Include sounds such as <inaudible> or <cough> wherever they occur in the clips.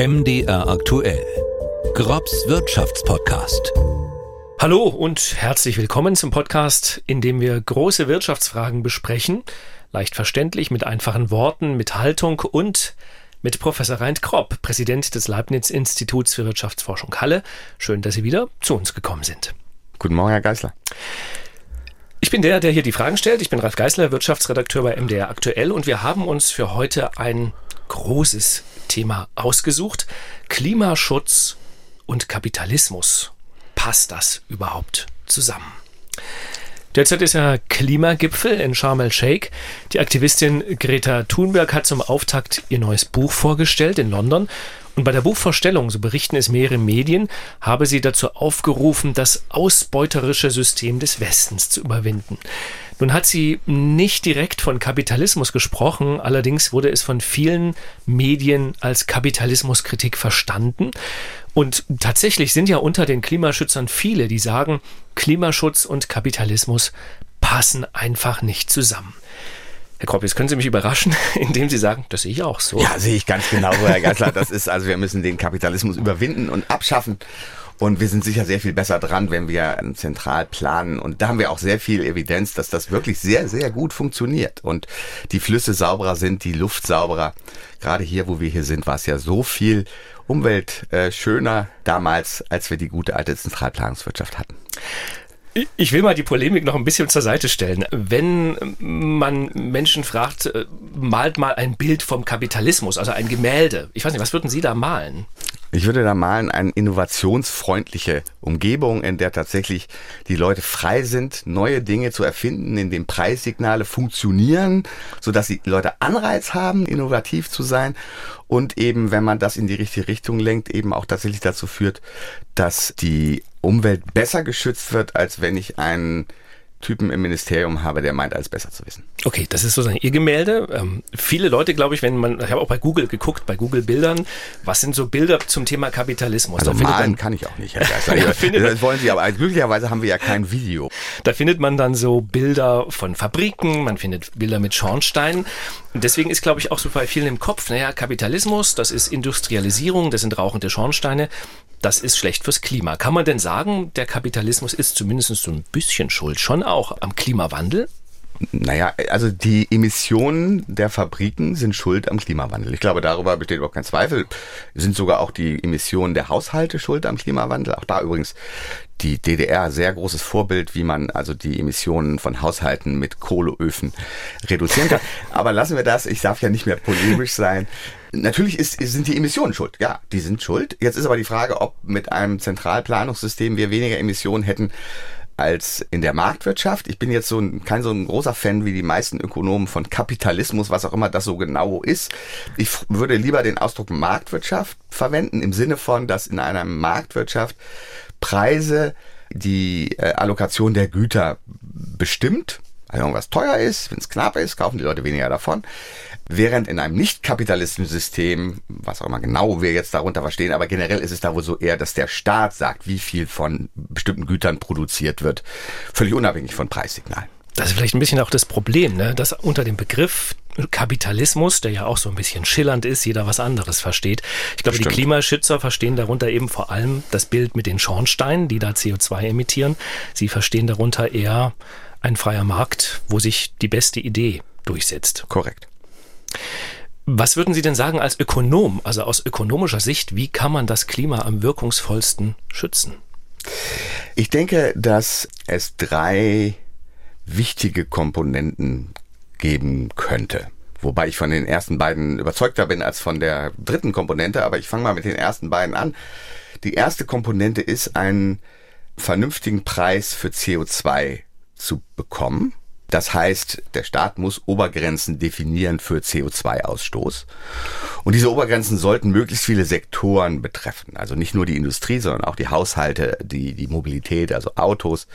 MDR aktuell. Grobs Wirtschaftspodcast. Hallo und herzlich willkommen zum Podcast, in dem wir große Wirtschaftsfragen besprechen. Leicht verständlich, mit einfachen Worten, mit Haltung und mit Professor Reint Kropp, Präsident des Leibniz-Instituts für Wirtschaftsforschung Halle. Schön, dass Sie wieder zu uns gekommen sind. Guten Morgen, Herr Geißler. Ich bin der, der hier die Fragen stellt. Ich bin Ralf Geißler, Wirtschaftsredakteur bei MDR Aktuell und wir haben uns für heute ein großes Thema ausgesucht. Klimaschutz und Kapitalismus. Passt das überhaupt zusammen? Derzeit ist ja Klimagipfel in Sharm el-Sheikh. Die Aktivistin Greta Thunberg hat zum Auftakt ihr neues Buch vorgestellt in London und bei der Buchvorstellung, so berichten es mehrere Medien, habe sie dazu aufgerufen, das ausbeuterische System des Westens zu überwinden. Nun hat sie nicht direkt von Kapitalismus gesprochen, allerdings wurde es von vielen Medien als Kapitalismuskritik verstanden. Und tatsächlich sind ja unter den Klimaschützern viele, die sagen, Klimaschutz und Kapitalismus passen einfach nicht zusammen. Herr Kropp, jetzt können Sie mich überraschen, <laughs> indem Sie sagen, das sehe ich auch so. Ja, sehe ich ganz genau, Herr Geisler. Das ist also, wir müssen den Kapitalismus überwinden und abschaffen. Und wir sind sicher sehr viel besser dran, wenn wir zentral planen. Und da haben wir auch sehr viel Evidenz, dass das wirklich sehr, sehr gut funktioniert. Und die Flüsse sauberer sind, die Luft sauberer. Gerade hier, wo wir hier sind, war es ja so viel Umwelt äh, schöner damals, als wir die gute alte Zentralplanungswirtschaft hatten. Ich will mal die Polemik noch ein bisschen zur Seite stellen. Wenn man Menschen fragt, äh, malt mal ein Bild vom Kapitalismus, also ein Gemälde. Ich weiß nicht, was würden Sie da malen? Ich würde da malen eine innovationsfreundliche Umgebung, in der tatsächlich die Leute frei sind, neue Dinge zu erfinden, in dem Preissignale funktionieren, sodass die Leute Anreiz haben, innovativ zu sein und eben, wenn man das in die richtige Richtung lenkt, eben auch tatsächlich dazu führt, dass die Umwelt besser geschützt wird, als wenn ich einen Typen im Ministerium habe, der meint, alles besser zu wissen. Okay, das ist sozusagen Ihr Gemälde. Ähm, viele Leute, glaube ich, wenn man, ich habe auch bei Google geguckt, bei Google Bildern, was sind so Bilder zum Thema Kapitalismus? Also malen dann, kann ich auch nicht, Herr <laughs> Geister. das wollen Sie, aber glücklicherweise haben wir ja kein Video. Da findet man dann so Bilder von Fabriken, man findet Bilder mit Schornsteinen. Und deswegen ist, glaube ich, auch so bei vielen im Kopf, naja, Kapitalismus, das ist Industrialisierung, das sind rauchende Schornsteine das ist schlecht fürs Klima. Kann man denn sagen, der Kapitalismus ist zumindest so ein bisschen schuld, schon auch am Klimawandel? Naja, also die Emissionen der Fabriken sind schuld am Klimawandel. Ich glaube, darüber besteht überhaupt kein Zweifel. Sind sogar auch die Emissionen der Haushalte schuld am Klimawandel. Auch da übrigens die DDR sehr großes Vorbild, wie man also die Emissionen von Haushalten mit Kohleöfen reduzieren kann. <laughs> Aber lassen wir das. Ich darf ja nicht mehr polemisch sein. Natürlich ist, sind die Emissionen schuld. Ja, die sind schuld. Jetzt ist aber die Frage, ob mit einem Zentralplanungssystem wir weniger Emissionen hätten als in der Marktwirtschaft. Ich bin jetzt so ein, kein so ein großer Fan wie die meisten Ökonomen von Kapitalismus, was auch immer das so genau ist. Ich würde lieber den Ausdruck Marktwirtschaft verwenden im Sinne von, dass in einer Marktwirtschaft Preise die äh, Allokation der Güter bestimmt. Wenn irgendwas teuer ist, wenn es knapp ist, kaufen die Leute weniger davon. Während in einem nicht kapitalistischen System, was auch immer genau wir jetzt darunter verstehen, aber generell ist es da wohl so eher, dass der Staat sagt, wie viel von bestimmten Gütern produziert wird, völlig unabhängig von Preissignalen. Das ist vielleicht ein bisschen auch das Problem, ne? dass unter dem Begriff Kapitalismus, der ja auch so ein bisschen schillernd ist, jeder was anderes versteht. Ich glaube, Stimmt. die Klimaschützer verstehen darunter eben vor allem das Bild mit den Schornsteinen, die da CO2 emittieren. Sie verstehen darunter eher ein freier Markt, wo sich die beste Idee durchsetzt. Korrekt. Was würden Sie denn sagen als Ökonom, also aus ökonomischer Sicht, wie kann man das Klima am wirkungsvollsten schützen? Ich denke, dass es drei wichtige Komponenten geben könnte. Wobei ich von den ersten beiden überzeugter bin als von der dritten Komponente, aber ich fange mal mit den ersten beiden an. Die erste Komponente ist, einen vernünftigen Preis für CO2 zu bekommen. Das heißt, der Staat muss Obergrenzen definieren für CO2-Ausstoß. Und diese Obergrenzen sollten möglichst viele Sektoren betreffen. Also nicht nur die Industrie, sondern auch die Haushalte, die, die Mobilität, also Autos.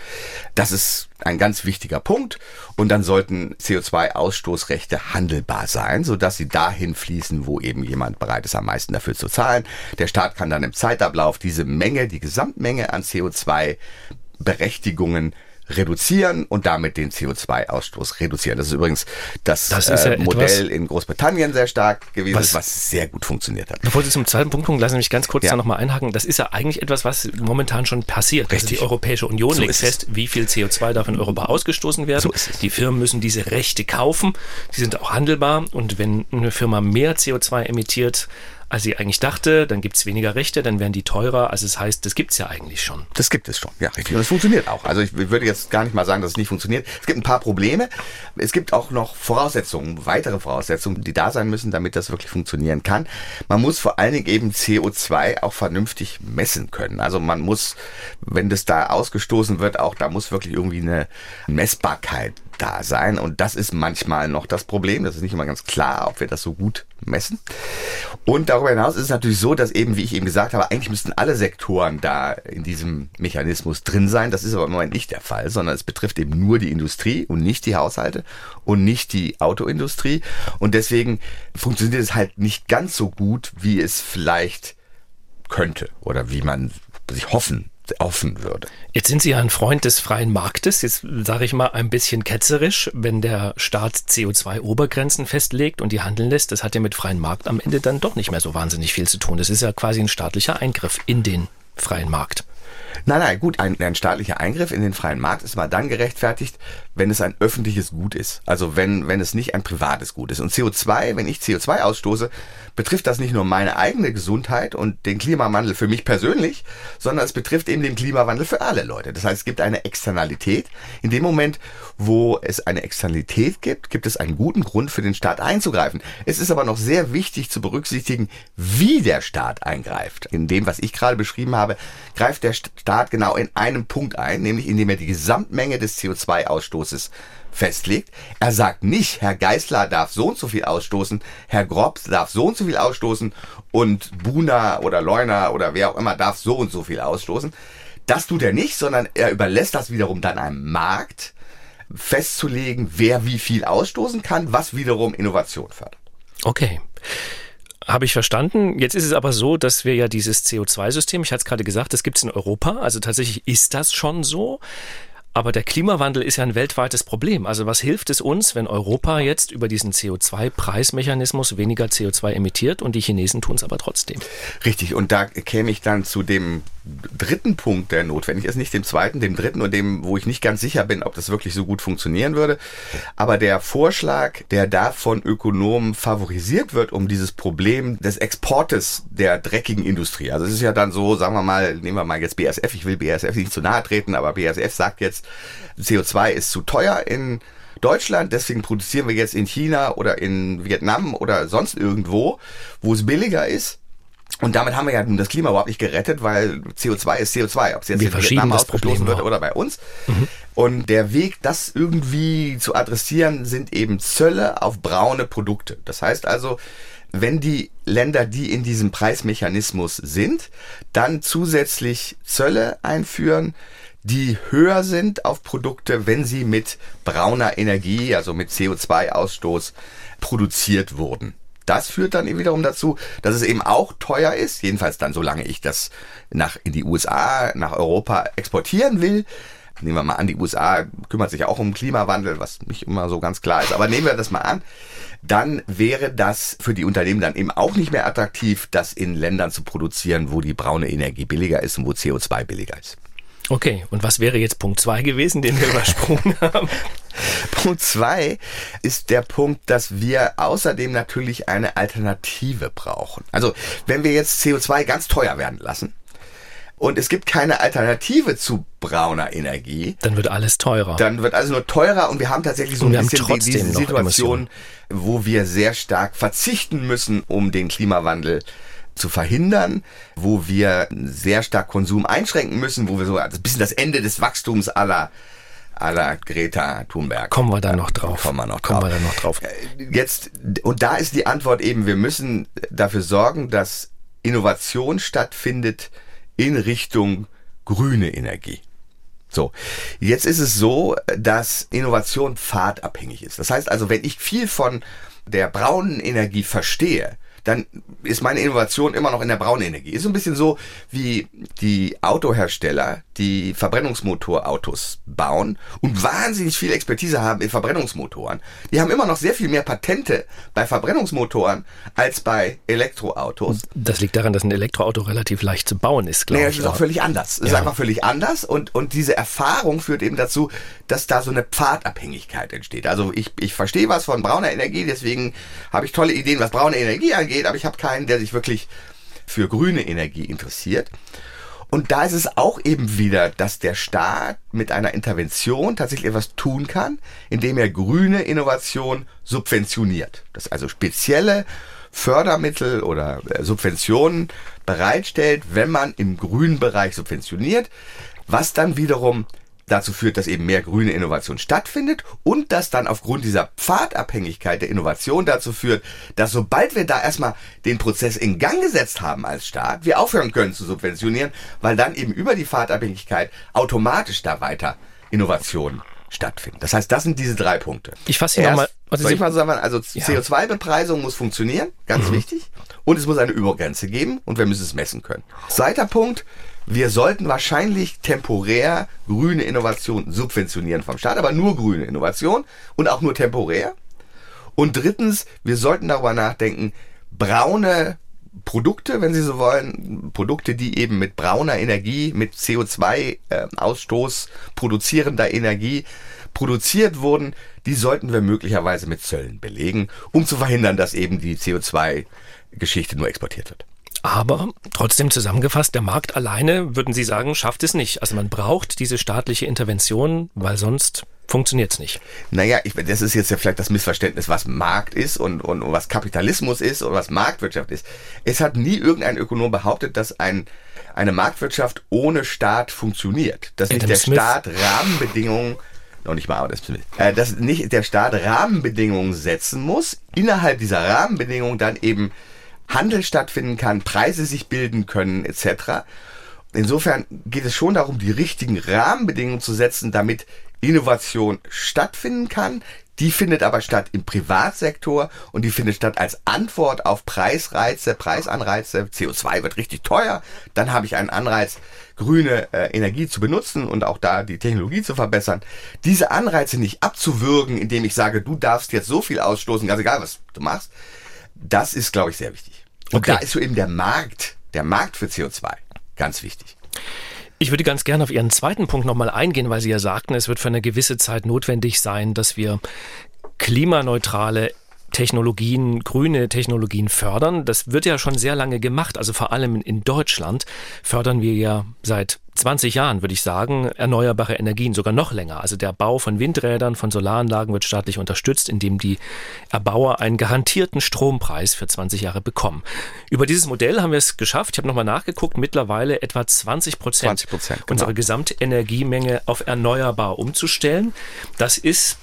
Das ist ein ganz wichtiger Punkt. Und dann sollten CO2-Ausstoßrechte handelbar sein, sodass sie dahin fließen, wo eben jemand bereit ist, am meisten dafür zu zahlen. Der Staat kann dann im Zeitablauf diese Menge, die Gesamtmenge an CO2 Berechtigungen reduzieren und damit den CO2-Ausstoß reduzieren. Das ist übrigens das, Das ist ja äh, Modell in Großbritannien sehr stark gewesen, Was- was, sehr gut funktioniert hat. Bevor Sie zum zweiten Punkt kommen, lassen Sie mich ganz kurz Ja. da nochmal einhaken. Das ist ja eigentlich etwas, was momentan schon passiert. Also die Europäische Union So legt fest, wie viel CO2 darf in Europa ausgestoßen werden. So. Die Firmen müssen diese Rechte kaufen. Die sind auch handelbar. Und wenn eine Firma mehr CO2 emittiert, als sie eigentlich dachte, dann gibt es weniger Rechte, dann werden die teurer. Also das heißt, das gibt es ja eigentlich schon. Das gibt es schon, ja, richtig. Und es funktioniert auch. Also ich würde jetzt gar nicht mal sagen, dass es nicht funktioniert. Es gibt ein paar Probleme. Es gibt auch noch Voraussetzungen, weitere Voraussetzungen, die da sein müssen, damit das wirklich funktionieren kann. Man muss vor allen Dingen eben CO2 auch vernünftig messen können. Also man muss, wenn das da ausgestoßen wird, auch da muss wirklich irgendwie eine Messbarkeit da sein. Und das ist manchmal noch das Problem. Das ist nicht immer ganz klar, ob wir das so gut messen. Und darüber hinaus ist es natürlich so, dass eben, wie ich eben gesagt habe, eigentlich müssten alle Sektoren da in diesem Mechanismus drin sein. Das ist aber im Moment nicht der Fall, sondern es betrifft eben nur die Industrie und nicht die Haushalte und nicht die Autoindustrie. Und deswegen funktioniert es halt nicht ganz so gut, wie es vielleicht könnte oder wie man sich hoffen, hoffen würde. Jetzt sind Sie ja ein Freund des freien Marktes. Jetzt sage ich mal ein bisschen ketzerisch, wenn der Staat CO2-Obergrenzen festlegt und die handeln lässt, das hat ja mit freiem Markt am Ende dann doch nicht mehr so wahnsinnig viel zu tun. Das ist ja quasi ein staatlicher Eingriff in den freien Markt. Nein, nein, gut, ein, ein staatlicher Eingriff in den freien Markt ist mal dann gerechtfertigt, wenn es ein öffentliches Gut ist. Also wenn, wenn es nicht ein privates Gut ist. Und CO2, wenn ich CO2 ausstoße, betrifft das nicht nur meine eigene Gesundheit und den Klimawandel für mich persönlich, sondern es betrifft eben den Klimawandel für alle Leute. Das heißt, es gibt eine Externalität. In dem Moment, wo es eine Externalität gibt, gibt es einen guten Grund für den Staat einzugreifen. Es ist aber noch sehr wichtig zu berücksichtigen, wie der Staat eingreift. In dem, was ich gerade beschrieben habe, greift der Staat genau in einem Punkt ein, nämlich indem er die Gesamtmenge des CO2-Ausstoßes festlegt. Er sagt nicht, Herr Geißler darf so und so viel ausstoßen, Herr Grobs darf so und so viel ausstoßen und Buna oder Leuner oder wer auch immer darf so und so viel ausstoßen. Das tut er nicht, sondern er überlässt das wiederum dann einem Markt festzulegen, wer wie viel ausstoßen kann, was wiederum Innovation fördert. Okay. Habe ich verstanden. Jetzt ist es aber so, dass wir ja dieses CO2-System, ich hatte es gerade gesagt, das gibt es in Europa. Also tatsächlich ist das schon so. Aber der Klimawandel ist ja ein weltweites Problem. Also was hilft es uns, wenn Europa jetzt über diesen CO2-Preismechanismus weniger CO2 emittiert und die Chinesen tun es aber trotzdem? Richtig, und da käme ich dann zu dem dritten Punkt, der notwendig ist, nicht dem zweiten, dem dritten und dem, wo ich nicht ganz sicher bin, ob das wirklich so gut funktionieren würde. Aber der Vorschlag, der da von Ökonomen favorisiert wird, um dieses Problem des Exportes der dreckigen Industrie. Also es ist ja dann so, sagen wir mal, nehmen wir mal jetzt BASF, ich will BASF nicht zu nahe treten, aber BASF sagt jetzt, CO2 ist zu teuer in Deutschland, deswegen produzieren wir jetzt in China oder in Vietnam oder sonst irgendwo, wo es billiger ist. Und damit haben wir ja nun das Klima überhaupt nicht gerettet, weil CO2 ist CO2, ob es jetzt Wir in Vietnam ausgestoßen wird oder bei uns. Und der Weg, das irgendwie zu adressieren, sind eben Zölle auf braune Produkte. Das heißt also, wenn die Länder, die in diesem Preismechanismus sind, dann zusätzlich Zölle einführen, die höher sind auf Produkte, wenn sie mit brauner Energie, also mit CO2-Ausstoß produziert wurden. Das führt dann eben wiederum dazu, dass es eben auch teuer ist, jedenfalls dann, solange ich das nach, in die USA, nach Europa exportieren will. Nehmen wir mal an, die USA kümmert sich auch um Klimawandel, was nicht immer so ganz klar ist, aber nehmen wir das mal an, dann wäre das für die Unternehmen dann eben auch nicht mehr attraktiv, das in Ländern zu produzieren, wo die braune Energie billiger ist und wo CO2 billiger ist. Okay, und was wäre jetzt Punkt zwei gewesen, den wir <laughs> übersprungen haben? Punkt zwei ist der Punkt, dass wir außerdem natürlich eine Alternative brauchen. Also wenn wir jetzt CO2 ganz teuer werden lassen und es gibt keine Alternative zu brauner Energie, Dann wird alles teurer. dann wird also nur teurer und wir haben tatsächlich so ein bisschen die, trotzdem diese Situation, wo wir sehr stark verzichten müssen, um den Klimawandel zu verhindern, wo wir sehr stark Konsum einschränken müssen, wo wir so also ein bisschen das Ende des Wachstums aller aller Greta Thunberg. Kommen wir da noch drauf. Kommen wir noch Kommen drauf. wir da noch drauf. Jetzt, und da ist die Antwort eben, wir müssen dafür sorgen, dass Innovation stattfindet in Richtung grüne Energie. So, jetzt ist es so, dass Innovation pfadabhängig ist. Das heißt also, wenn ich viel von der braunen Energie verstehe, dann ist meine Innovation immer noch in der braunen Energie. Ist so ein bisschen so wie die Autohersteller, die Verbrennungsmotorautos bauen und wahnsinnig viel Expertise haben in Verbrennungsmotoren. Die haben immer noch sehr viel mehr Patente bei Verbrennungsmotoren als bei Elektroautos. Das liegt daran, dass ein Elektroauto relativ leicht zu bauen ist, glaube naja, ich. es ist auch völlig anders. Es ist einfach völlig anders und, und diese Erfahrung führt eben dazu, dass da so eine Pfadabhängigkeit entsteht. Also ich, ich verstehe was von brauner Energie, deswegen habe ich tolle Ideen, was braune Energie angeht, aber ich habe keinen, der sich wirklich für grüne Energie interessiert. Und da ist es auch eben wieder, dass der Staat mit einer Intervention tatsächlich etwas tun kann, indem er grüne Innovation subventioniert. Das also spezielle Fördermittel oder äh, Subventionen bereitstellt, wenn man im grünen Bereich subventioniert, was dann wiederum dazu führt, dass eben mehr grüne Innovation stattfindet und das dann aufgrund dieser Pfadabhängigkeit der Innovation dazu führt, dass sobald wir da erstmal den Prozess in Gang gesetzt haben als Staat, wir aufhören können zu subventionieren, weil dann eben über die Pfadabhängigkeit automatisch da weiter Innovationen stattfinden. Das heißt, das sind diese drei Punkte. Ich fasse hier nochmal. Also, ich mal sagen, also Ja. CO2-Bepreisung muss funktionieren, ganz wichtig. Und es muss eine Übergrenze geben und wir müssen es messen können. Zweiter Punkt, wir sollten wahrscheinlich temporär grüne Innovation subventionieren vom Staat, aber nur grüne Innovation und auch nur temporär. Und drittens, wir sollten darüber nachdenken, braune Produkte, wenn Sie so wollen, Produkte, die eben mit brauner Energie, mit CO2-Ausstoß produzierender Energie produziert wurden, die sollten wir möglicherweise mit Zöllen belegen, um zu verhindern, dass eben die CO2-Geschichte nur exportiert wird. Aber trotzdem zusammengefasst, der Markt alleine, würden Sie sagen, schafft es nicht. Also man braucht diese staatliche Intervention, weil sonst funktioniert es nicht. Naja, ich, das ist jetzt ja vielleicht das Missverständnis, was Markt ist und, und, und was Kapitalismus ist und was Marktwirtschaft ist. Es hat nie irgendein Ökonom behauptet, dass ein, eine Marktwirtschaft ohne Staat funktioniert. Dass nicht der Smith. Staat Rahmenbedingungen, noch nicht mal Adam Smith, äh, dass nicht der Staat Rahmenbedingungen setzen muss, innerhalb dieser Rahmenbedingungen dann eben Handel stattfinden kann, Preise sich bilden können, etc. Insofern geht es schon darum, die richtigen Rahmenbedingungen zu setzen, damit Innovation stattfinden kann. Die findet aber statt im Privatsektor und die findet statt als Antwort auf Preisreize, Preisanreize. CO2 wird richtig teuer. Dann habe ich einen Anreiz, grüne äh, Energie zu benutzen und auch da die Technologie zu verbessern. Diese Anreize nicht abzuwürgen, indem ich sage, du darfst jetzt so viel ausstoßen, ganz egal, was du machst. Das ist, glaube ich, sehr wichtig. Und Okay. da ist so eben der Markt, der Markt für CO2 ganz wichtig. Ich würde ganz gerne auf Ihren zweiten Punkt nochmal eingehen, weil Sie ja sagten, es wird für eine gewisse Zeit notwendig sein, dass wir klimaneutrale Technologien, grüne Technologien fördern. Das wird ja schon sehr lange gemacht. Also vor allem in Deutschland fördern wir ja seit 20 Jahren, würde ich sagen, erneuerbare Energien, sogar noch länger. Also der Bau von Windrädern, von Solaranlagen wird staatlich unterstützt, indem die Erbauer einen garantierten Strompreis für 20 Jahre bekommen. Über dieses Modell haben wir es geschafft. Ich habe nochmal nachgeguckt, mittlerweile etwa 20 Prozent 20%, genau. unserer Gesamtenergiemenge auf erneuerbar umzustellen. Das ist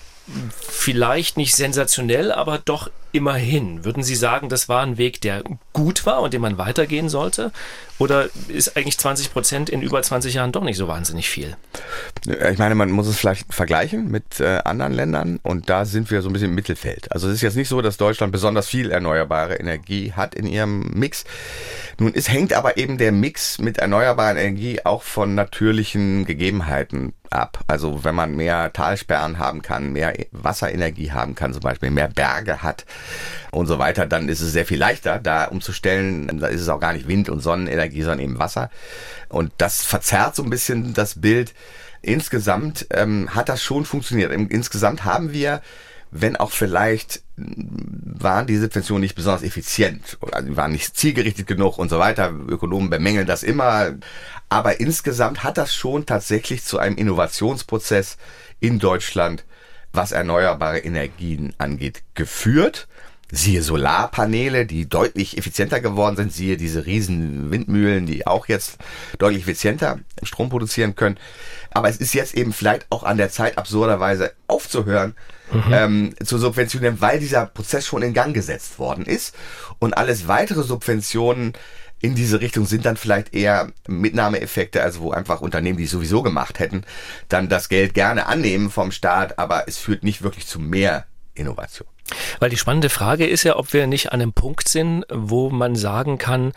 vielleicht nicht sensationell, aber doch immerhin. Würden Sie sagen, das war ein Weg, der gut war und den man weitergehen sollte? Oder ist eigentlich 20 Prozent in über 20 Jahren doch nicht so wahnsinnig viel? Ich meine, man muss es vielleicht vergleichen mit äh, anderen Ländern und da sind wir so ein bisschen im Mittelfeld. Also es ist jetzt nicht so, dass Deutschland besonders viel erneuerbare Energie hat in ihrem Mix. Nun, es hängt aber eben der Mix mit erneuerbarer Energie auch von natürlichen Gegebenheiten ab. Also wenn man mehr Talsperren haben kann, mehr Wasserenergie haben kann, zum Beispiel mehr Berge hat und so weiter, dann ist es sehr viel leichter, da umzustellen. Da ist es auch gar nicht Wind- und Sonnenenergie, sondern eben Wasser. Und das verzerrt so ein bisschen das Bild. Insgesamt ähm, hat das schon funktioniert. Insgesamt haben wir, wenn auch vielleicht waren die Subventionen nicht besonders effizient, oder die waren nicht zielgerichtet genug und so weiter. Ökonomen bemängeln das immer. Aber insgesamt hat das schon tatsächlich zu einem Innovationsprozess in Deutschland, was erneuerbare Energien angeht, geführt. Siehe Solarpaneele, die deutlich effizienter geworden sind. Siehe diese riesen Windmühlen, die auch jetzt deutlich effizienter Strom produzieren können. Aber es ist jetzt eben vielleicht auch an der Zeit, absurderweise aufzuhören, ähm, zu subventionieren, weil dieser Prozess schon in Gang gesetzt worden ist. Und alles weitere Subventionen in diese Richtung sind dann vielleicht eher Mitnahmeeffekte, also wo einfach Unternehmen, die es sowieso gemacht hätten, dann das Geld gerne annehmen vom Staat, aber es führt nicht wirklich zu mehr Innovation. Weil die spannende Frage ist ja, ob wir nicht an einem Punkt sind, wo man sagen kann,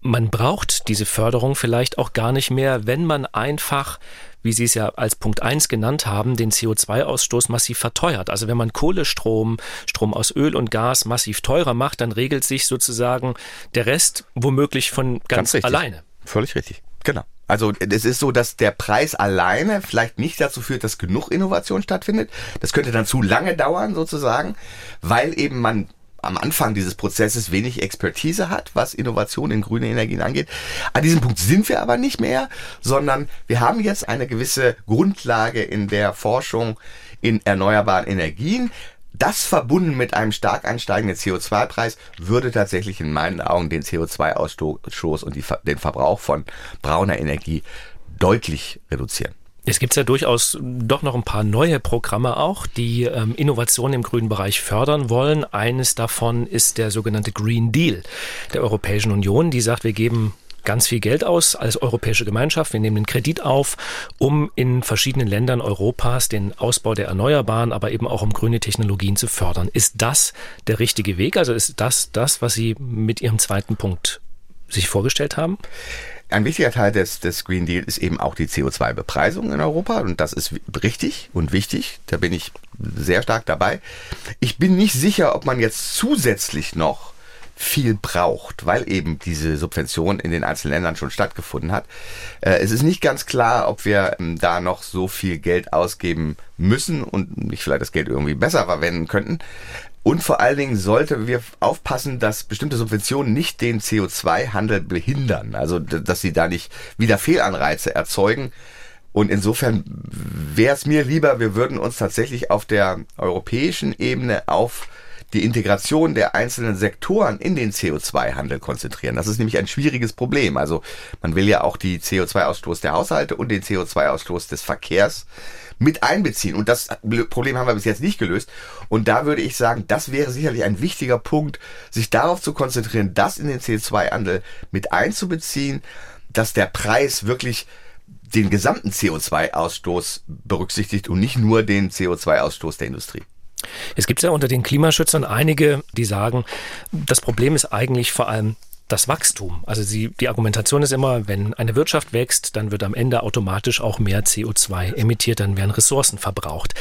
man braucht diese Förderung vielleicht auch gar nicht mehr, wenn man einfach wie Sie es ja als Punkt 1 genannt haben, den CO2-Ausstoß massiv verteuert. Also wenn man Kohlestrom, Strom aus Öl und Gas massiv teurer macht, dann regelt sich sozusagen der Rest womöglich von ganz, ganz alleine. Völlig richtig. Genau. Also es ist so, dass der Preis alleine vielleicht nicht dazu führt, dass genug Innovation stattfindet. Das könnte dann zu lange dauern sozusagen, weil eben man am Anfang dieses Prozesses wenig Expertise hat, was Innovation in grüne Energien angeht. An diesem Punkt sind wir aber nicht mehr, sondern wir haben jetzt eine gewisse Grundlage in der Forschung in erneuerbaren Energien. Das verbunden mit einem stark ansteigenden CO2-Preis würde tatsächlich in meinen Augen den CO2-Ausstoß und die, den Verbrauch von brauner Energie deutlich reduzieren. Es gibt ja durchaus doch noch ein paar neue Programme auch, die ähm, Innovationen im grünen Bereich fördern wollen. Eines davon ist der sogenannte Green Deal der Europäischen Union, die sagt, wir geben ganz viel Geld aus als europäische Gemeinschaft. Wir nehmen den Kredit auf, um in verschiedenen Ländern Europas den Ausbau der Erneuerbaren, aber eben auch um grüne Technologien zu fördern. Ist das der richtige Weg? Also ist das das, was Sie mit Ihrem zweiten Punkt sich vorgestellt haben? Ein wichtiger Teil des, des Green Deal ist eben auch die CO2-Bepreisung in Europa und das ist richtig und wichtig. Da bin ich sehr stark dabei. Ich bin nicht sicher, ob man jetzt zusätzlich noch viel braucht, weil eben diese Subvention in den einzelnen Ländern schon stattgefunden hat. Äh, es ist nicht ganz klar, ob wir ähm, da noch so viel Geld ausgeben müssen und nicht vielleicht das Geld irgendwie besser verwenden könnten. Und vor allen Dingen sollten wir aufpassen, dass bestimmte Subventionen nicht den CO2-Handel behindern. Also, dass sie da nicht wieder Fehlanreize erzeugen. Und insofern wäre es mir lieber, wir würden uns tatsächlich auf der europäischen Ebene auf die Integration der einzelnen Sektoren in den CO2-Handel konzentrieren. Das ist nämlich ein schwieriges Problem. Also man will ja auch die CO2-Ausstoß der Haushalte und den CO2-Ausstoß des Verkehrs mit einbeziehen. Und das Problem haben wir bis jetzt nicht gelöst. Und da würde ich sagen, das wäre sicherlich ein wichtiger Punkt, sich darauf zu konzentrieren, das in den CO2-Handel mit einzubeziehen, dass der Preis wirklich den gesamten CO2-Ausstoß berücksichtigt und nicht nur den CO2-Ausstoß der Industrie. Es gibt ja unter den Klimaschützern einige, die sagen, das Problem ist eigentlich vor allem das Wachstum. Also sie, die Argumentation ist immer, wenn eine Wirtschaft wächst, dann wird am Ende automatisch auch mehr CO2 emittiert, dann werden Ressourcen verbraucht.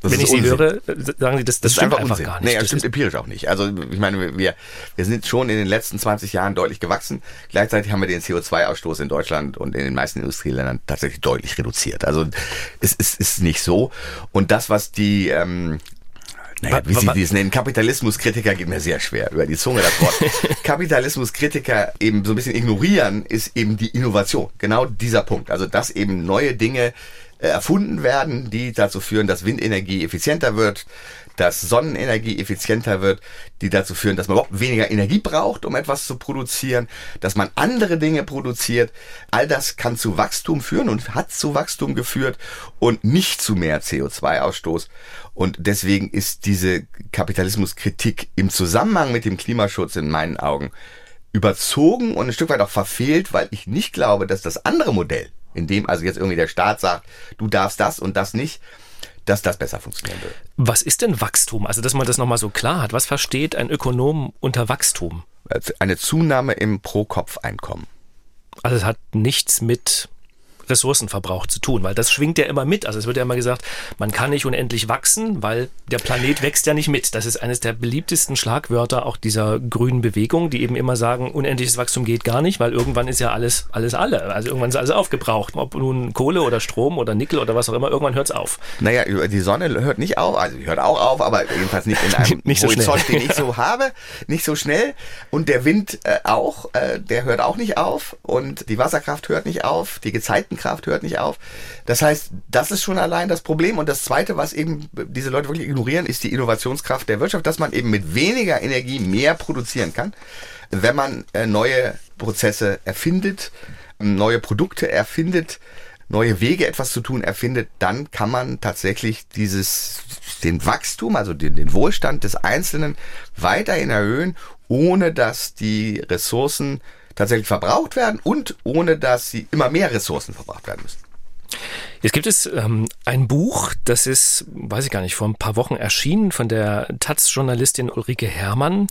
Das wenn ich Unsinn. Sie höre, sagen Sie, das, das, das stimmt einfach, einfach gar nicht. Nee, das, das stimmt empirisch auch nicht. Also ich meine, wir, wir sind schon in den letzten 20 Jahren deutlich gewachsen. Gleichzeitig haben wir den CO2-Ausstoß in Deutschland und in den meisten Industrieländern tatsächlich deutlich reduziert. Also es, es ist nicht so. Und das, was die ähm, naja, wie Sie dies nennen, Kapitalismuskritiker geht mir sehr schwer über die Zunge das Wort. <laughs> Kapitalismuskritiker eben so ein bisschen ignorieren, ist eben die Innovation. Genau dieser Punkt. Also, dass eben neue Dinge erfunden werden, die dazu führen, dass Windenergie effizienter wird, dass Sonnenenergie effizienter wird, die dazu führen, dass man überhaupt weniger Energie braucht, um etwas zu produzieren, dass man andere Dinge produziert. All das kann zu Wachstum führen und hat zu Wachstum geführt und nicht zu mehr CO2-Ausstoß. Und deswegen ist diese Kapitalismuskritik im Zusammenhang mit dem Klimaschutz in meinen Augen überzogen und ein Stück weit auch verfehlt, weil ich nicht glaube, dass das andere Modell, in dem also jetzt irgendwie der Staat sagt, du darfst das und das nicht, dass das besser funktionieren wird. Was ist denn Wachstum? Also, dass man das nochmal so klar hat. Was versteht ein Ökonom unter Wachstum? Eine Zunahme im Pro-Kopf-Einkommen. Also es hat nichts mit Ressourcenverbrauch zu tun, weil das schwingt ja immer mit. Also es wird ja immer gesagt, man kann nicht unendlich wachsen, weil der Planet wächst ja nicht mit. Das ist eines der beliebtesten Schlagwörter auch dieser grünen Bewegung, die eben immer sagen, unendliches Wachstum geht gar nicht, weil irgendwann ist ja alles, alles alle. Also irgendwann ist alles aufgebraucht. Ob nun Kohle oder Strom oder Nickel oder was auch immer, irgendwann hört es auf. Naja, die Sonne hört nicht auf, also hört auch auf, aber jedenfalls nicht in einem <laughs> nicht so Horizont, schnell. den ich <laughs> so habe, nicht so schnell. Und der Wind äh, auch, äh, der hört auch nicht auf. Und die Wasserkraft hört nicht auf, die Gezeitenkraft hört nicht auf. Das heißt, das ist schon allein das Problem. Und das Zweite, was eben diese Leute wirklich ignorieren, ist die Innovationskraft der Wirtschaft, dass man eben mit weniger Energie mehr produzieren kann, wenn man äh, neue Prozesse erfindet, neue Produkte erfindet, neue Wege etwas zu tun erfindet, dann kann man tatsächlich dieses, den Wachstum, also den, den Wohlstand des Einzelnen weiterhin erhöhen, ohne dass die Ressourcen tatsächlich verbraucht werden und ohne dass sie immer mehr Ressourcen verbraucht werden müssen. Jetzt gibt es ähm, ein Buch, das ist, weiß ich gar nicht, vor ein paar Wochen erschienen von der Taz-Journalistin Ulrike Herrmann.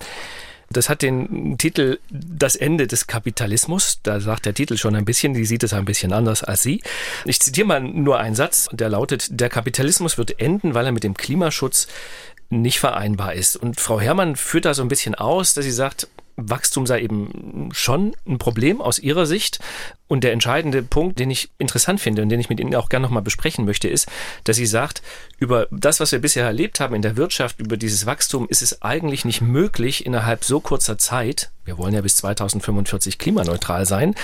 Das hat den Titel Das Ende des Kapitalismus. Da sagt der Titel schon ein bisschen, die sieht es ein bisschen anders als Sie. Ich zitiere mal nur einen Satz, der lautet, der Kapitalismus wird enden, weil er mit dem Klimaschutz nicht vereinbar ist. Und Frau Herrmann führt da so ein bisschen aus, dass sie sagt, Wachstum sei eben schon ein Problem aus ihrer Sicht. Und der entscheidende Punkt, den ich interessant finde und den ich mit Ihnen auch gerne nochmal besprechen möchte, ist, dass sie sagt, über das, was wir bisher erlebt haben in der Wirtschaft, über dieses Wachstum, ist es eigentlich nicht möglich, innerhalb so kurzer Zeit, wir wollen ja bis 2045 klimaneutral sein,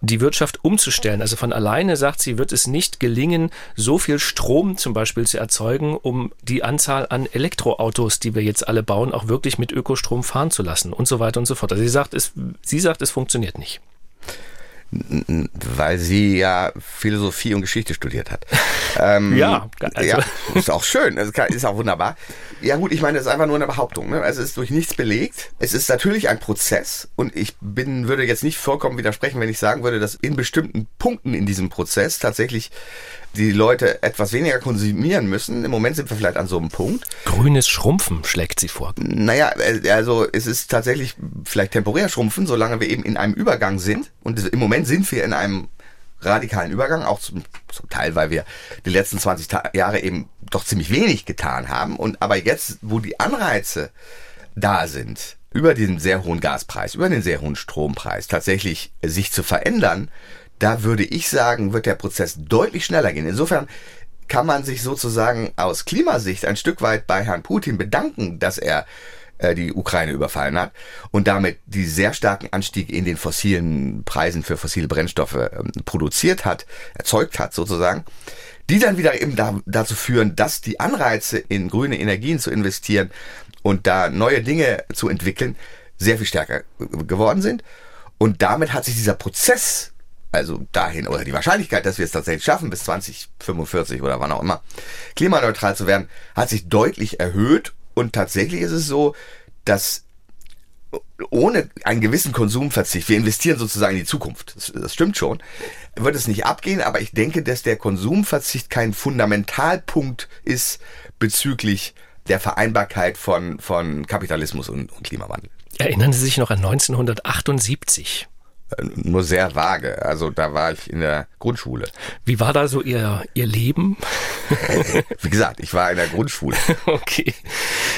die Wirtschaft umzustellen. Also von alleine, sagt sie, wird es nicht gelingen, so viel Strom zum Beispiel zu erzeugen, um die Anzahl an Elektroautos, die wir jetzt alle bauen, auch wirklich mit Ökostrom fahren zu lassen und so weiter und so fort. Also sie sagt, es, sie sagt, es funktioniert nicht weil sie ja Philosophie und Geschichte studiert hat. <laughs> Ähm, ja, also. ja, ist auch schön, ist auch wunderbar. Ja gut, ich meine, das ist einfach nur eine Behauptung. Ne? Also es ist durch nichts belegt. Es ist natürlich ein Prozess und ich bin, würde jetzt nicht vollkommen widersprechen, wenn ich sagen würde, dass in bestimmten Punkten in diesem Prozess tatsächlich die Leute etwas weniger konsumieren müssen. Im Moment sind wir vielleicht an so einem Punkt. Grünes Schrumpfen schlägt sie vor. Naja, äh, also es ist tatsächlich vielleicht temporär Schrumpfen, solange wir eben in einem Übergang sind. Und im Moment sind wir in einem radikalen Übergang, auch zum, zum Teil, weil wir die letzten 20 Jahre eben doch ziemlich wenig getan haben. Und aber jetzt, wo die Anreize da sind, über den sehr hohen Gaspreis, über den sehr hohen Strompreis tatsächlich sich zu verändern, da würde ich sagen, wird der Prozess deutlich schneller gehen. Insofern kann man sich sozusagen aus Klimasicht ein Stück weit bei Herrn Putin bedanken, dass er äh, die Ukraine überfallen hat und damit die sehr starken Anstieg in den fossilen Preisen für fossile Brennstoffe ähm, produziert hat, erzeugt hat sozusagen, die dann wieder eben da, dazu führen, dass die Anreize in grüne Energien zu investieren und da neue Dinge zu entwickeln sehr viel stärker geworden sind. Und damit hat sich dieser Prozess also dahin, oder die Wahrscheinlichkeit, dass wir es tatsächlich schaffen, bis 2045 oder wann auch immer, klimaneutral zu werden, hat sich deutlich erhöht. Und tatsächlich ist es so, dass ohne einen gewissen Konsumverzicht, wir investieren sozusagen in die Zukunft, das, das, stimmt schon, wird es nicht abgehen, aber ich denke, dass der Konsumverzicht kein Fundamentalpunkt ist bezüglich der Vereinbarkeit von, von Kapitalismus und, und Klimawandel. Erinnern Sie sich noch an 1978? Nur sehr vage. Also da war ich in der Grundschule. Wie war da so Ihr, Ihr Leben? <laughs> Wie gesagt, ich war in der Grundschule. <laughs> okay.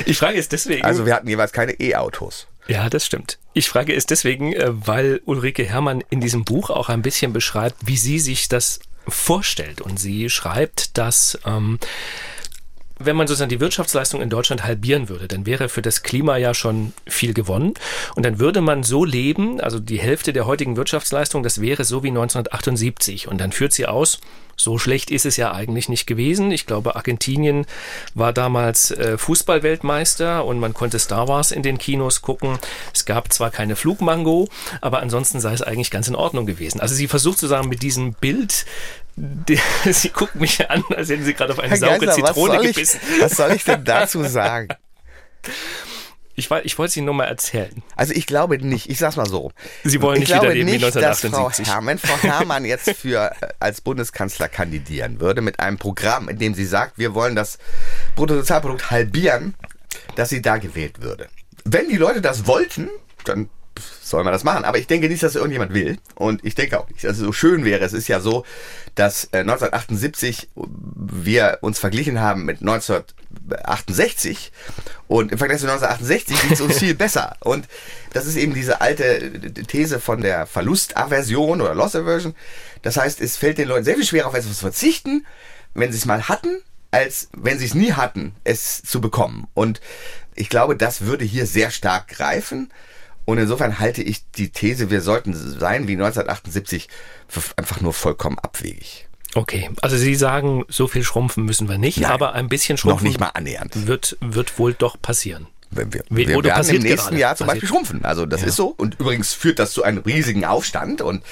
Ich frage es deswegen. Also wir hatten jeweils keine E-Autos. Ja, das stimmt. Ich frage es deswegen, äh, weil Ulrike Herrmann in diesem Buch auch ein bisschen beschreibt, wie sie sich das vorstellt. Und sie schreibt, dass ähm, wenn man sozusagen die Wirtschaftsleistung in Deutschland halbieren würde, dann wäre für das Klima ja schon viel gewonnen. Und dann würde man so leben, also die Hälfte der heutigen Wirtschaftsleistung, das wäre so wie 1978. Und dann führt sie aus, so schlecht ist es ja eigentlich nicht gewesen. Ich glaube, Argentinien war damals äh, Fußballweltmeister und man konnte Star Wars in den Kinos gucken. Es gab zwar keine Flugmango, aber ansonsten sei es eigentlich ganz in Ordnung gewesen. Also sie versucht sozusagen mit diesem Bild die, <laughs> sie guckt mich an, als hätten sie gerade auf eine Herr saure Geisler, Zitrone was gebissen. Ich, was soll ich denn dazu <laughs> sagen? Ich, ich wollte es Ihnen nur mal erzählen. Also ich glaube nicht, ich sag's mal so. Sie wollen nicht ich wieder leben nicht, wie 1978. Dass Frau Herrmann, Frau Herrmann jetzt für <laughs> äh, als Bundeskanzler kandidieren würde mit einem Programm, in dem sie sagt, wir wollen das Bruttosozialprodukt halbieren, dass sie da gewählt würde. Wenn die Leute das wollten, dann soll man das machen. Aber ich denke nicht, dass irgendjemand will. Und ich denke auch nicht, dass es so schön wäre. Es ist ja so, dass 1978 äh, wir uns verglichen haben mit 1968. Und im Vergleich zu 1968 ging es uns viel besser. Und das ist eben diese alte These von der Verlustaversion oder Loss Aversion. Das heißt, es fällt den Leuten sehr viel schwerer auf etwas zu verzichten, wenn sie es mal hatten, als wenn sie es nie hatten, es zu bekommen. Und ich glaube, das würde hier sehr stark greifen. Und insofern halte ich die These, wir sollten sein wie 1978, einfach nur vollkommen abwegig. Okay, also Sie sagen, so viel schrumpfen müssen wir nicht, Nein, aber ein bisschen schrumpfen noch nicht mal annähernd. Wird, wird wohl doch passieren. Wir, wir, wir werden im nächsten gerade. Jahr zum passiert. Beispiel schrumpfen. Also das ja. ist so. Und übrigens führt das zu einem riesigen Aufstand. Und,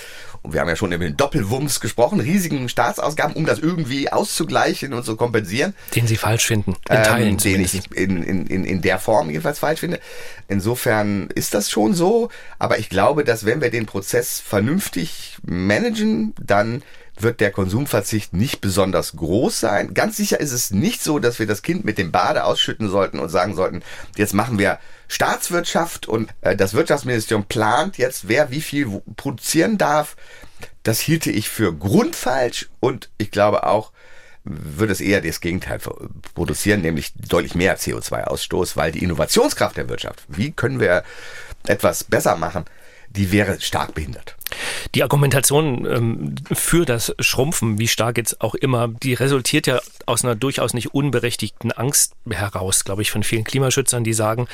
und wir haben ja schon über den Doppelwumms gesprochen, riesigen Staatsausgaben, um das irgendwie auszugleichen und zu kompensieren. Den Sie falsch finden. In ähm, Teilen den ich in, in, in, in der Form jedenfalls falsch finde. Insofern ist das schon so. Aber ich glaube, dass wenn wir den Prozess vernünftig managen, dann wird der Konsumverzicht nicht besonders groß sein. Ganz sicher ist es nicht so, dass wir das Kind mit dem Bade ausschütten sollten und sagen sollten, jetzt machen wir Staatswirtschaft und äh, das Wirtschaftsministerium plant jetzt, wer wie viel produzieren darf. Das hielte ich für grundfalsch und ich glaube auch, würde es eher das Gegenteil produzieren, nämlich deutlich mehr CO2-Ausstoß, weil die Innovationskraft der Wirtschaft, wie können wir etwas besser machen, die wäre stark behindert. Die Argumentation ähm, für das Schrumpfen, wie stark jetzt auch immer, die resultiert ja aus einer durchaus nicht unberechtigten Angst heraus, glaube ich, von vielen Klimaschützern, die sagen,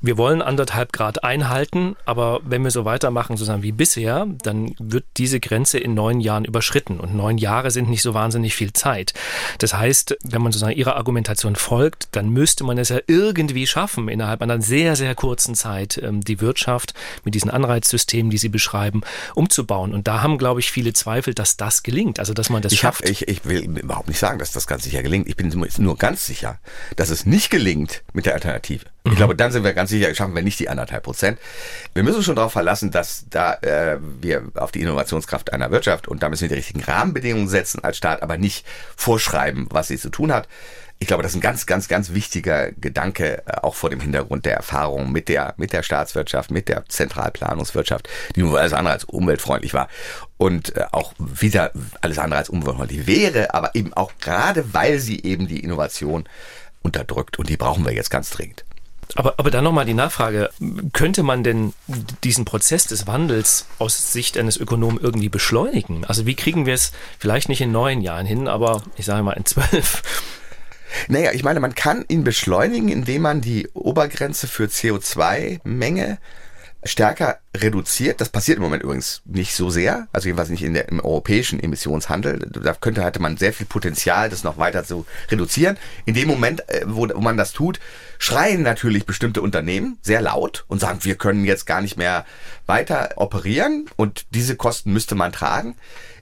wir wollen anderthalb Grad einhalten, aber wenn wir so weitermachen, sozusagen wie bisher, dann wird diese Grenze in neun Jahren überschritten. Und neun Jahre sind nicht so wahnsinnig viel Zeit. Das heißt, wenn man sozusagen ihrer Argumentation folgt, dann müsste man es ja irgendwie schaffen, innerhalb einer sehr, sehr kurzen Zeit ähm, die Wirtschaft mit diesen Anreizsystemen, die Sie beschreiben, umzubauen. Und da haben, glaube ich, viele Zweifel, dass das gelingt, also dass man das ich schafft. Hab, ich, ich will überhaupt nicht sagen, dass das ganz sicher gelingt. Ich bin nur ganz sicher, dass es nicht gelingt mit der Alternative. Ich mhm. glaube, dann sind wir ganz sicher, schaffen wir nicht die anderthalb Prozent. Wir müssen schon darauf verlassen, dass da äh, wir auf die Innovationskraft einer Wirtschaft und da müssen wir die richtigen Rahmenbedingungen setzen als Staat, aber nicht vorschreiben, was sie zu tun hat. Ich glaube, das ist ein ganz, ganz, ganz wichtiger Gedanke, äh, auch vor dem Hintergrund der Erfahrung mit der, mit der Staatswirtschaft, mit der Zentralplanungswirtschaft, die nur alles andere als umweltfreundlich war und äh, auch wieder alles andere als umweltfreundlich wäre, aber eben auch gerade, weil sie eben die Innovation unterdrückt und die brauchen wir jetzt ganz dringend. Aber, aber dann nochmal die Nachfrage, könnte man denn diesen Prozess des Wandels aus Sicht eines Ökonomen irgendwie beschleunigen? Also wie kriegen wir es vielleicht nicht in neun Jahren hin, aber ich sage mal in zwölf? Naja, ich meine, man kann ihn beschleunigen, indem man die Obergrenze für CO2-Menge stärker reduziert. Das passiert im Moment übrigens nicht so sehr, also jedenfalls nicht in der, im europäischen Emissionshandel. Da könnte, hatte man sehr viel Potenzial, das noch weiter zu reduzieren. In dem Moment, äh, wo, wo man das tut, schreien natürlich bestimmte Unternehmen sehr laut und sagen, wir können jetzt gar nicht mehr weiter operieren und diese Kosten müsste man tragen.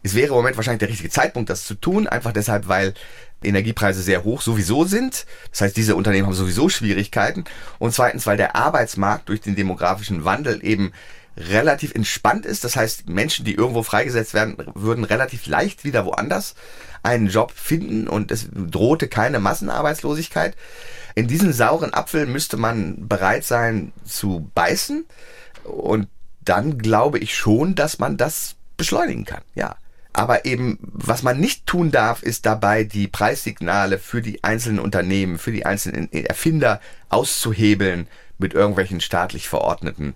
Es wäre im Moment wahrscheinlich der richtige Zeitpunkt, das zu tun, einfach deshalb, weil Energiepreise sehr hoch sowieso sind. Das heißt, diese Unternehmen haben sowieso Schwierigkeiten. Und zweitens, weil der Arbeitsmarkt durch den demografischen Wandel eben relativ entspannt ist. Das heißt, Menschen, die irgendwo freigesetzt werden, würden relativ leicht wieder woanders einen Job finden und es drohte keine Massenarbeitslosigkeit. In diesen sauren Apfel müsste man bereit sein zu beißen und dann glaube ich schon, dass man das beschleunigen kann. Ja. Aber eben, was man nicht tun darf, ist dabei, die Preissignale für die einzelnen Unternehmen, für die einzelnen Erfinder auszuhebeln mit irgendwelchen staatlich verordneten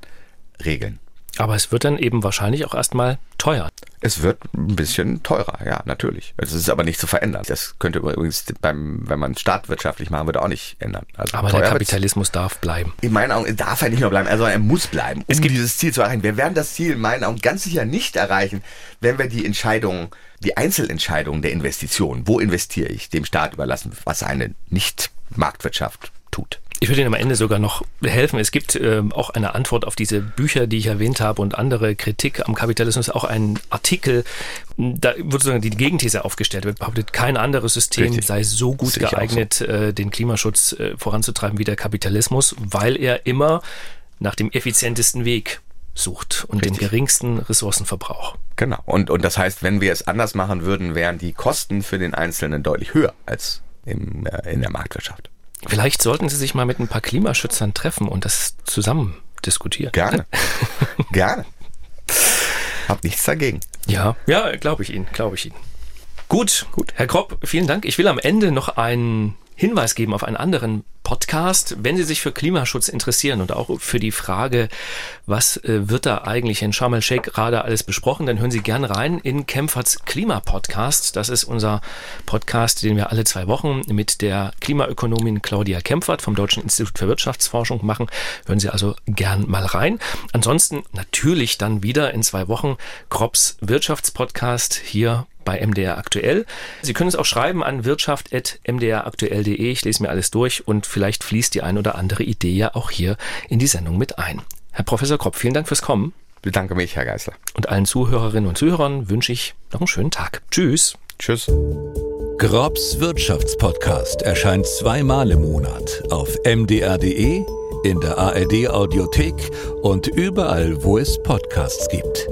Regeln. Aber es wird dann eben wahrscheinlich auch erstmal teuer. Es wird ein bisschen teurer, ja, natürlich. Es ist aber nicht zu verändern. Das könnte übrigens beim, wenn man staatwirtschaftlich machen würde, auch nicht ändern. Also aber der Kapitalismus darf bleiben. In meinen Augen darf er nicht nur bleiben, also er muss bleiben, um es gibt dieses Ziel zu erreichen. Wir werden das Ziel in meinen Augen ganz sicher nicht erreichen, wenn wir die Entscheidungen, die Einzelentscheidungen der Investitionen, wo investiere ich, dem Staat überlassen, was eine Nicht-Marktwirtschaft tut. Ich würde Ihnen am Ende sogar noch helfen. Es gibt äh, auch eine Antwort auf diese Bücher, die ich erwähnt habe und andere Kritik am Kapitalismus, auch ein Artikel, da wird sozusagen die Gegenthese aufgestellt, wird behauptet, kein anderes System Richtig. sei so gut geeignet, so. äh, den Klimaschutz äh, voranzutreiben wie der Kapitalismus, weil er immer nach dem effizientesten Weg sucht und Richtig. den geringsten Ressourcenverbrauch. Genau. Und, und das heißt, wenn wir es anders machen würden, wären die Kosten für den Einzelnen deutlich höher als im, äh, in der Marktwirtschaft. Vielleicht sollten Sie sich mal mit ein paar Klimaschützern treffen und das zusammen diskutieren. Gerne. <laughs> Gerne. Hab nichts dagegen. Ja, ja, glaube ich Ihnen, glaube ich Ihnen. Gut, gut. Herr Kropp, vielen Dank. Ich will am Ende noch einen Hinweis geben auf einen anderen Podcast. Wenn Sie sich für Klimaschutz interessieren und auch für die Frage, was äh, wird da eigentlich in Sharm el-Sheikh gerade alles besprochen, dann hören Sie gerne rein in Kempferts Klimapodcast. Das ist unser Podcast, den wir alle zwei Wochen mit der Klimaökonomin Claudia Kempfert vom Deutschen Institut für Wirtschaftsforschung machen. Hören Sie also gern mal rein. Ansonsten natürlich dann wieder in zwei Wochen Krops Wirtschaftspodcast hier bei MDR aktuell. Sie können es auch schreiben an wirtschaft.mdraktuell.de. Ich lese mir alles durch und vielleicht fließt die ein oder andere Idee ja auch hier in die Sendung mit ein. Herr Professor Kropp, vielen Dank fürs Kommen. Bedanke mich, Herr Geißler. Und allen Zuhörerinnen und Zuhörern wünsche ich noch einen schönen Tag. Tschüss. Tschüss. Grobs Wirtschaftspodcast erscheint zweimal im Monat auf mdr.de, in der ARD Audiothek und überall, wo es Podcasts gibt.